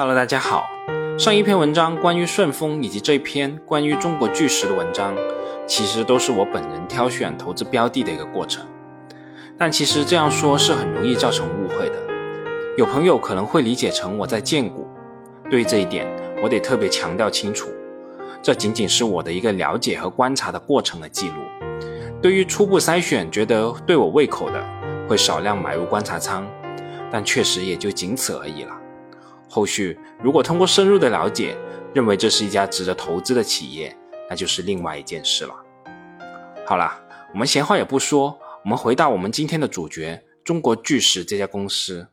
Hello，大家好。上一篇文章关于顺丰，以及这篇关于中国巨石的文章，其实都是我本人挑选投资标的的一个过程。但其实这样说是很容易造成误会的。有朋友可能会理解成我在荐股，对于这一点，我得特别强调清楚，这仅仅是我的一个了解和观察的过程的记录。对于初步筛选觉得对我胃口的，会少量买入观察仓，但确实也就仅此而已了。后续如果通过深入的了解，认为这是一家值得投资的企业，那就是另外一件事了。好了，我们闲话也不说，我们回到我们今天的主角——中国巨石这家公司。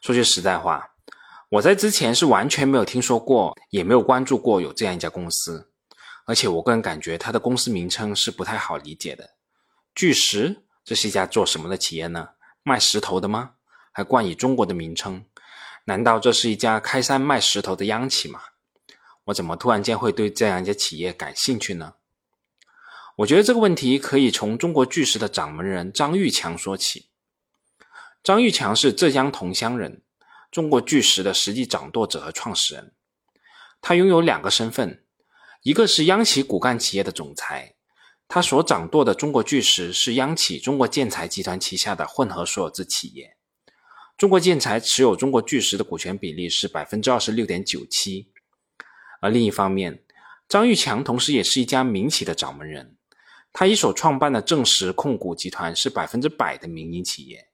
说句实在话，我在之前是完全没有听说过，也没有关注过有这样一家公司，而且我个人感觉它的公司名称是不太好理解的。巨石，这是一家做什么的企业呢？卖石头的吗？还冠以中国的名称？难道这是一家开山卖石头的央企吗？我怎么突然间会对这样一家企业感兴趣呢？我觉得这个问题可以从中国巨石的掌门人张玉强说起。张玉强是浙江桐乡人，中国巨石的实际掌舵者和创始人。他拥有两个身份，一个是央企骨干企业的总裁，他所掌舵的中国巨石是央企中国建材集团旗下的混合所有制企业。中国建材持有中国巨石的股权比例是百分之二十六点九七，而另一方面，张玉强同时也是一家民企的掌门人，他一手创办的正实控股集团是百分之百的民营企业，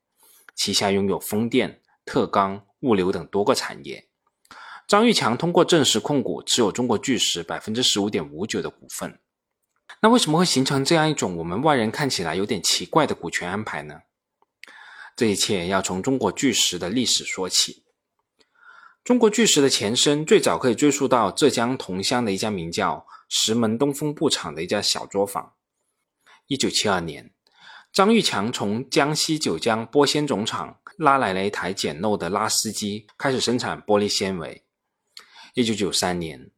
旗下拥有风电、特钢、物流等多个产业。张玉强通过正实控股持有中国巨石百分之十五点五九的股份，那为什么会形成这样一种我们外人看起来有点奇怪的股权安排呢？这一切要从中国巨石的历史说起。中国巨石的前身最早可以追溯到浙江桐乡的一家名叫石门东风布厂的一家小作坊。一九七二年，张玉强从江西九江玻纤总厂拉来了一台简陋的拉丝机，开始生产玻璃纤维。一九九三年，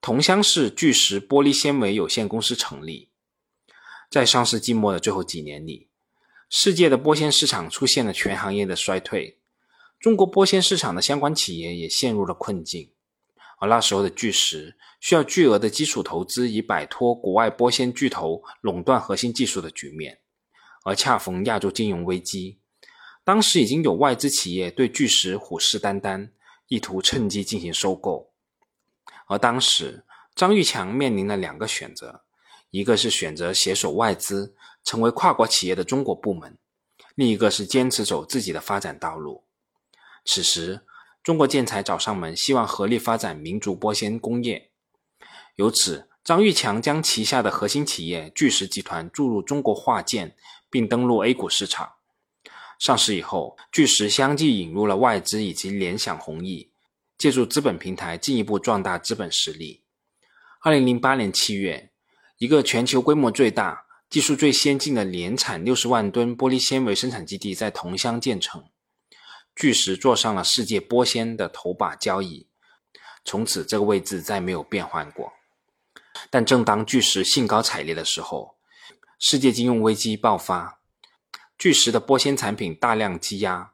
桐乡市巨石玻璃纤维有限公司成立。在上世纪末的最后几年里，世界的玻纤市场出现了全行业的衰退，中国玻纤市场的相关企业也陷入了困境。而那时候的巨石需要巨额的基础投资，以摆脱国外玻纤巨头垄断核心技术的局面。而恰逢亚洲金融危机，当时已经有外资企业对巨石虎视眈眈，意图趁机进行收购。而当时张玉强面临了两个选择，一个是选择携手外资。成为跨国企业的中国部门，另一个是坚持走自己的发展道路。此时，中国建材找上门，希望合力发展民族玻纤工业。由此，张玉强将旗下的核心企业巨石集团注入中国化建，并登陆 A 股市场。上市以后，巨石相继引入了外资以及联想弘毅，借助资本平台进一步壮大资本实力。二零零八年七月，一个全球规模最大。技术最先进的年产六十万吨玻璃纤维生产基地在桐乡建成，巨石坐上了世界玻纤的头把交椅，从此这个位置再没有变换过。但正当巨石兴高采烈的时候，世界金融危机爆发，巨石的玻纤产品大量积压。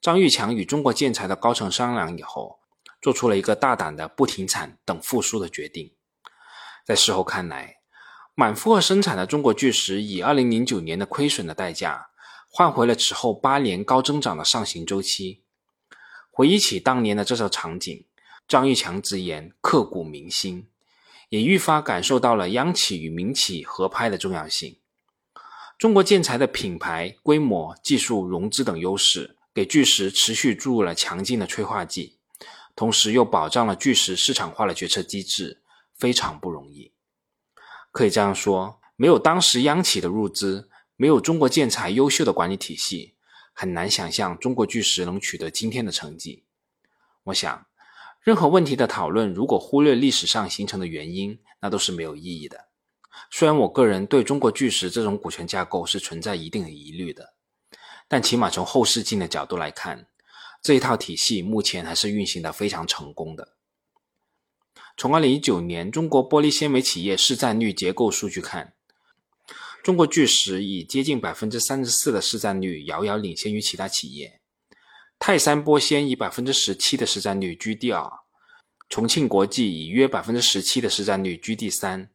张玉强与中国建材的高层商量以后，做出了一个大胆的不停产等复苏的决定。在事后看来，满负荷生产的中国巨石，以二零零九年的亏损的代价，换回了此后八年高增长的上行周期。回忆起当年的这首场景，张玉强直言刻骨铭心，也愈发感受到了央企与民企合拍的重要性。中国建材的品牌、规模、技术、融资等优势，给巨石持续注入了强劲的催化剂，同时又保障了巨石市场化的决策机制，非常不容易。可以这样说，没有当时央企的入资，没有中国建材优秀的管理体系，很难想象中国巨石能取得今天的成绩。我想，任何问题的讨论，如果忽略历史上形成的原因，那都是没有意义的。虽然我个人对中国巨石这种股权架构是存在一定的疑虑的，但起码从后视镜的角度来看，这一套体系目前还是运行的非常成功的。从二零一九年中国玻璃纤维企业市占率结构数据看，中国巨石以接近百分之三十四的市占率遥遥领先于其他企业。泰山玻纤以百分之十七的市占率居第二，重庆国际以约百分之十七的市占率居第三。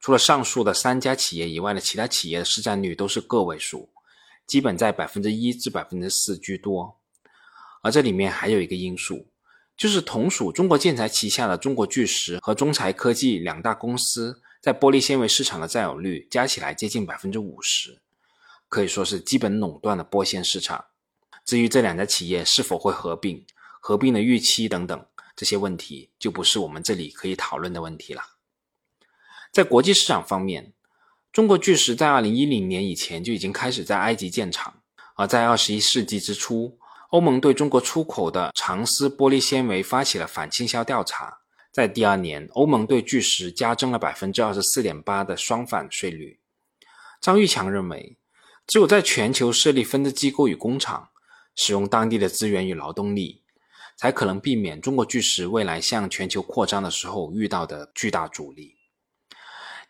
除了上述的三家企业以外的其他企业的市占率都是个位数，基本在百分之一至百分之四居多。而这里面还有一个因素，就是同属中国建材旗下的中国巨石和中材科技两大公司在玻璃纤维市场的占有率加起来接近百分之五十，可以说是基本垄断了玻纤市场。至于这两家企业是否会合并、合并的预期等等这些问题，就不是我们这里可以讨论的问题了。在国际市场方面，中国巨石在二零一零年以前就已经开始在埃及建厂，而在二十一世纪之初，欧盟对中国出口的长丝玻璃纤维发起了反倾销调查，在第二年，欧盟对巨石加征了百分之二十四点八的双反税率。张玉强认为，只有在全球设立分支机构与工厂。使用当地的资源与劳动力，才可能避免中国巨石未来向全球扩张的时候遇到的巨大阻力。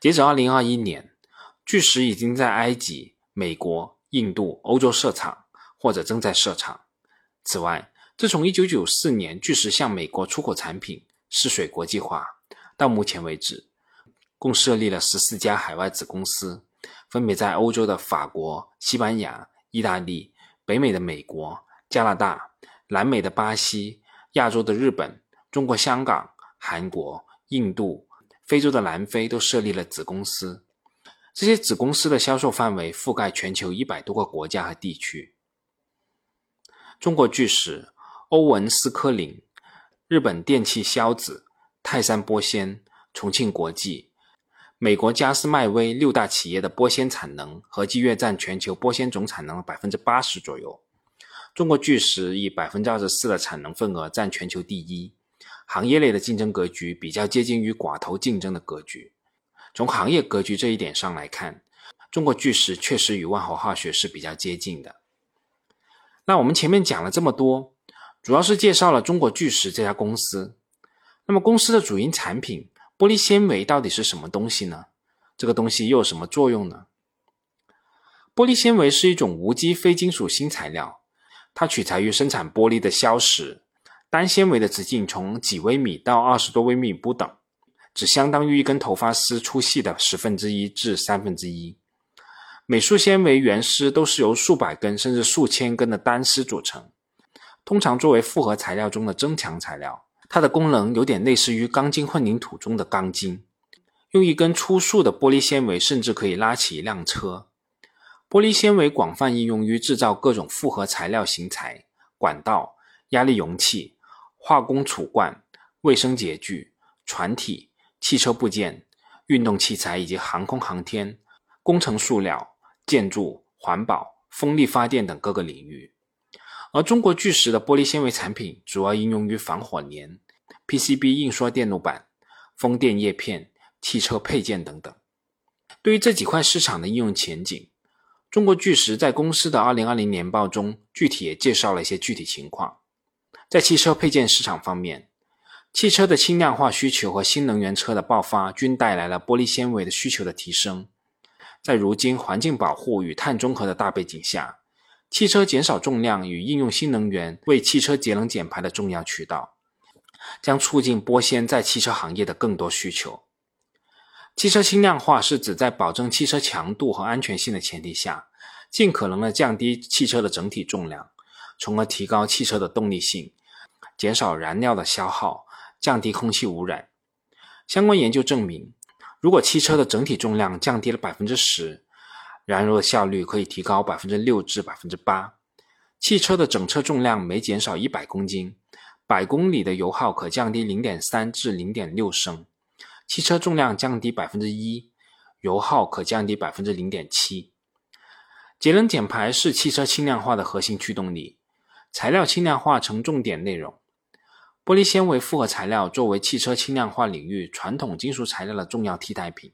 截止二零二一年，巨石已经在埃及、美国、印度、欧洲设厂，或者正在设厂。此外，自从一九九四年巨石向美国出口产品试水国际化到目前为止，共设立了十四家海外子公司，分别在欧洲的法国、西班牙、意大利。北美的美国、加拿大、南美的巴西、亚洲的日本、中国香港、韩国、印度、非洲的南非都设立了子公司。这些子公司的销售范围覆盖全球一百多个国家和地区。中国巨石、欧文斯科林、日本电器硝子、泰山玻纤、重庆国际。美国加斯迈威六大企业的玻纤产能合计约占全球玻纤总产能的百分之八十左右。中国巨石以百分之二十四的产能份额占全球第一，行业内的竞争格局比较接近于寡头竞争的格局。从行业格局这一点上来看，中国巨石确实与万豪化学是比较接近的。那我们前面讲了这么多，主要是介绍了中国巨石这家公司。那么公司的主营产品。玻璃纤维到底是什么东西呢？这个东西又有什么作用呢？玻璃纤维是一种无机非金属新材料，它取材于生产玻璃的硝石，单纤维的直径从几微米到二十多微米不等，只相当于一根头发丝粗细的十分之一至三分之一。美术纤维原丝都是由数百根甚至数千根的单丝组成，通常作为复合材料中的增强材料。它的功能有点类似于钢筋混凝土中的钢筋，用一根粗束的玻璃纤维甚至可以拉起一辆车。玻璃纤维广泛应用于制造各种复合材料型材、管道、压力容器、化工储罐、卫生洁具、船体、汽车部件、运动器材以及航空航天、工程塑料、建筑、环保、风力发电等各个领域。而中国巨石的玻璃纤维产品主要应用于防火粘、PCB 印刷电路板、风电叶片、汽车配件等等。对于这几块市场的应用前景，中国巨石在公司的2020年报中具体也介绍了一些具体情况。在汽车配件市场方面，汽车的轻量化需求和新能源车的爆发均带来了玻璃纤维的需求的提升。在如今环境保护与碳中和的大背景下，汽车减少重量与应用新能源为汽车节能减排的重要渠道，将促进玻纤在汽车行业的更多需求。汽车轻量化是指在保证汽车强度和安全性的前提下，尽可能的降低汽车的整体重量，从而提高汽车的动力性，减少燃料的消耗，降低空气污染。相关研究证明，如果汽车的整体重量降低了百分之十。燃油的效率可以提高百分之六至百分之八，汽车的整车重量每减少一百公斤，百公里的油耗可降低零点三至零点六升。汽车重量降低百分之一，油耗可降低百分之零点七。节能减排是汽车轻量化的核心驱动力，材料轻量化成重点内容。玻璃纤维复合材料作为汽车轻量化领域传统金属材料的重要替代品。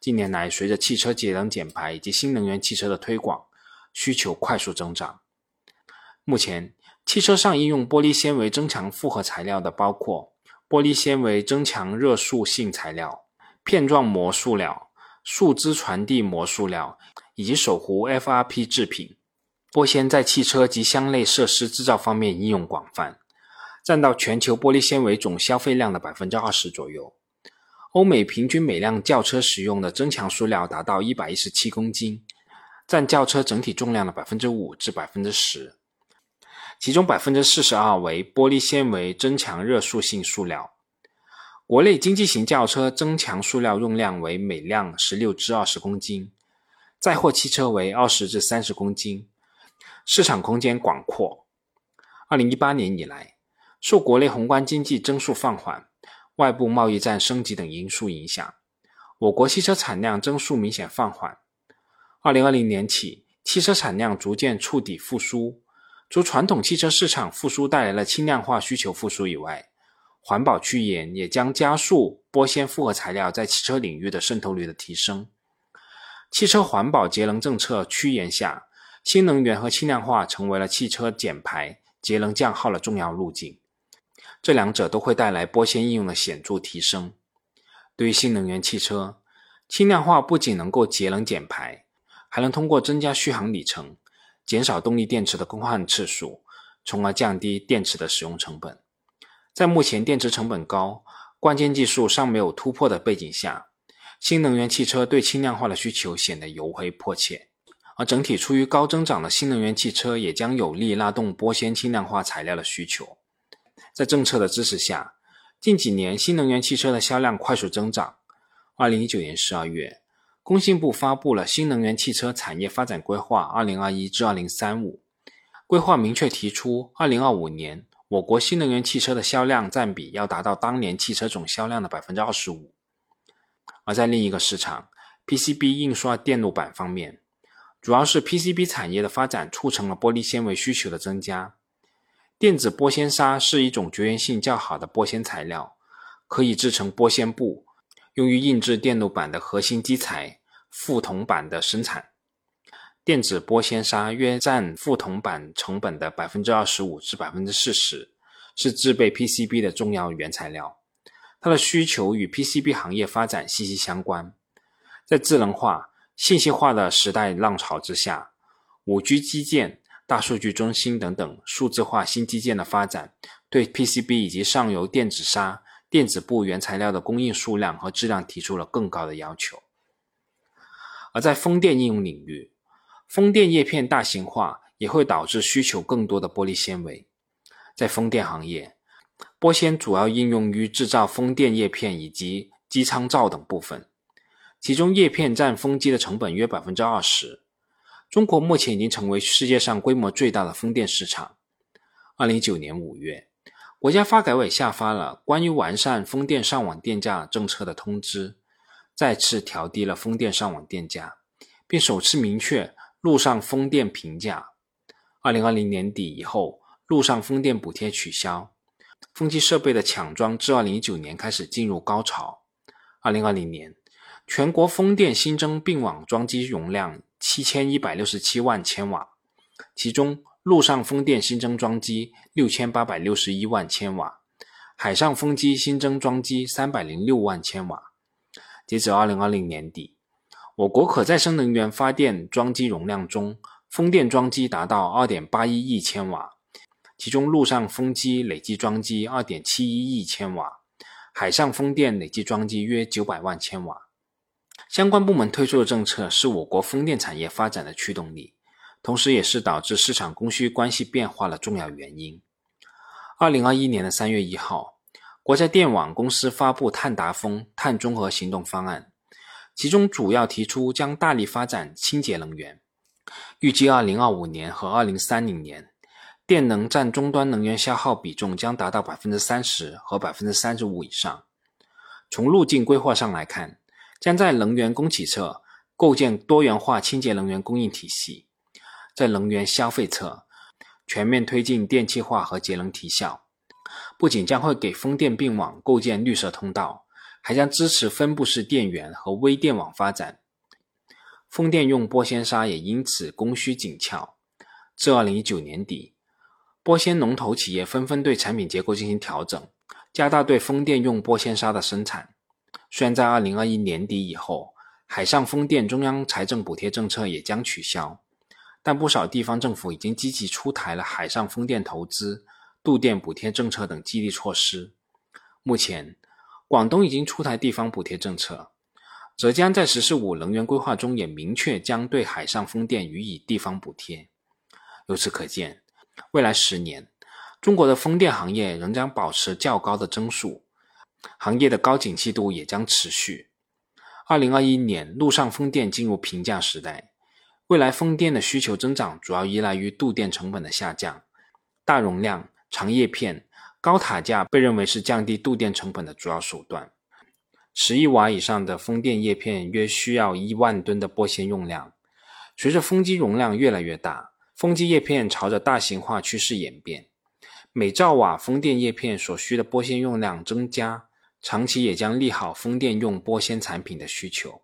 近年来，随着汽车节能减排以及新能源汽车的推广，需求快速增长。目前，汽车上应用玻璃纤维增强复合材料的包括玻璃纤维增强热塑性材料、片状膜塑料、树脂传递膜塑料以及手弧 FRP 制品。玻纤在汽车及相类设施制造方面应用广泛，占到全球玻璃纤维总消费量的百分之二十左右。欧美平均每辆轿车使用的增强塑料达到一百一十七公斤，占轿车整体重量的百分之五至百分之十，其中百分之四十二为玻璃纤维增强热塑性塑料。国内经济型轿车增强塑料用量为每辆十六至二十公斤，载货汽车为二十至三十公斤。市场空间广阔。二零一八年以来，受国内宏观经济增速放缓、外部贸易战升级等因素影响，我国汽车产量增速明显放缓。二零二零年起，汽车产量逐渐触底复苏。除传统汽车市场复苏带来了轻量化需求复苏以外，环保趋严也将加速玻纤复合材料在汽车领域的渗透率的提升。汽车环保节能政策趋严下，新能源和轻量化成为了汽车减排、节能降耗的重要路径，这两者都会带来玻纤应用的显著提升。对于新能源汽车，轻量化不仅能够节能减排，还能通过增加续航里程、减少动力电池的更换次数，从而降低电池的使用成本。在目前电池成本高、关键技术尚没有突破的背景下，新能源汽车对轻量化的需求显得尤为迫切。而整体处于高增长的新能源汽车也将有力拉动玻纤轻量化材料的需求。在政策的支持下，近几年新能源汽车的销量快速增长。二零一九年十二月，工信部发布了《新能源汽车产业发展规划（二零二一至二零三五）》，规划明确提出，二零二五年我国新能源汽车的销量占比要达到当年汽车总销量的百分之二十五。而在另一个市场，PCB 印刷电路板方面。主要是 PCB 产业的发展促成了玻璃纤维需求的增加。电子玻纤纱是一种绝缘性较好的玻纤材料，可以制成玻纤布，用于印制电路板的核心基材覆铜板的生产。电子玻纤纱约占覆铜板成本的百分之二十五至百分之四十，是制备 PCB 的重要原材料。它的需求与 PCB 行业发展息息相关。在智能化。信息化的时代浪潮之下，五 G 基建、大数据中心等等数字化新基建的发展，对 PCB 以及上游电子纱、电子布原材料的供应数量和质量提出了更高的要求。而在风电应用领域，风电叶片大型化也会导致需求更多的玻璃纤维。在风电行业，玻纤主要应用于制造风电叶片以及机舱罩等部分。其中叶片占风机的成本约百分之二十。中国目前已经成为世界上规模最大的风电市场。二零一九年五月，国家发改委下发了关于完善风电上网电价政策的通知，再次调低了风电上网电价，并首次明确陆上风电平价。二零二零年底以后，陆上风电补贴取消，风机设备的抢装至二零一九年开始进入高潮。二零二零年。全国风电新增并网装机容量七千一百六十七万千瓦，其中陆上风电新增装机六千八百六十一万千瓦，海上风机新增装机三百零六万千瓦。截止二零二零年底，我国可再生能源发电装机容量中，风电装机达到二点八一亿千瓦，其中陆上风机累计装机二点七一亿千瓦，海上风电累计装机约九百万千瓦。相关部门推出的政策是我国风电产业发展的驱动力，同时也是导致市场供需关系变化的重要原因。二零二一年的三月一号，国家电网公司发布碳达峰碳中和行动方案，其中主要提出将大力发展清洁能源，预计二零二五年和二零三零年，电能占终端能源消耗比重将达到百分之三十和百分之三十五以上。从路径规划上来看，将在能源供给侧构建多元化清洁能源供应体系，在能源消费侧全面推进电气化和节能提效。不仅将会给风电并网构建绿色通道，还将支持分布式电源和微电网发展。风电用玻纤纱也因此供需紧俏。至二零一九年底，玻纤龙头企业纷纷对产品结构进行调整，加大对风电用玻纤纱的生产。虽然在二零二一年底以后，海上风电中央财政补贴政策也将取消，但不少地方政府已经积极出台了海上风电投资、度电补贴政策等激励措施。目前，广东已经出台地方补贴政策，浙江在“十四五”能源规划中也明确将对海上风电予以地方补贴。由此可见，未来十年，中国的风电行业仍将保持较高的增速，行业的高景气度也将持续。二零二一年，陆上风电进入平价时代。未来风电的需求增长主要依赖于度电成本的下降，大容量、长叶片、高塔架被认为是降低度电成本的主要手段。十亿瓦以上的风电叶片约需要一万吨的玻纤用量。随着风机容量越来越大，风机叶片朝着大型化趋势演变，每兆瓦风电叶片所需的玻纤用量增加，长期也将利好风电用玻纤产品的需求。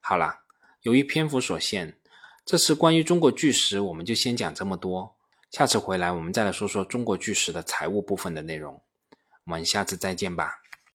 好了，由于篇幅所限。这次关于中国巨石，我们就先讲这么多。下次回来，我们再来说说中国巨石的财务部分的内容。我们下次再见吧。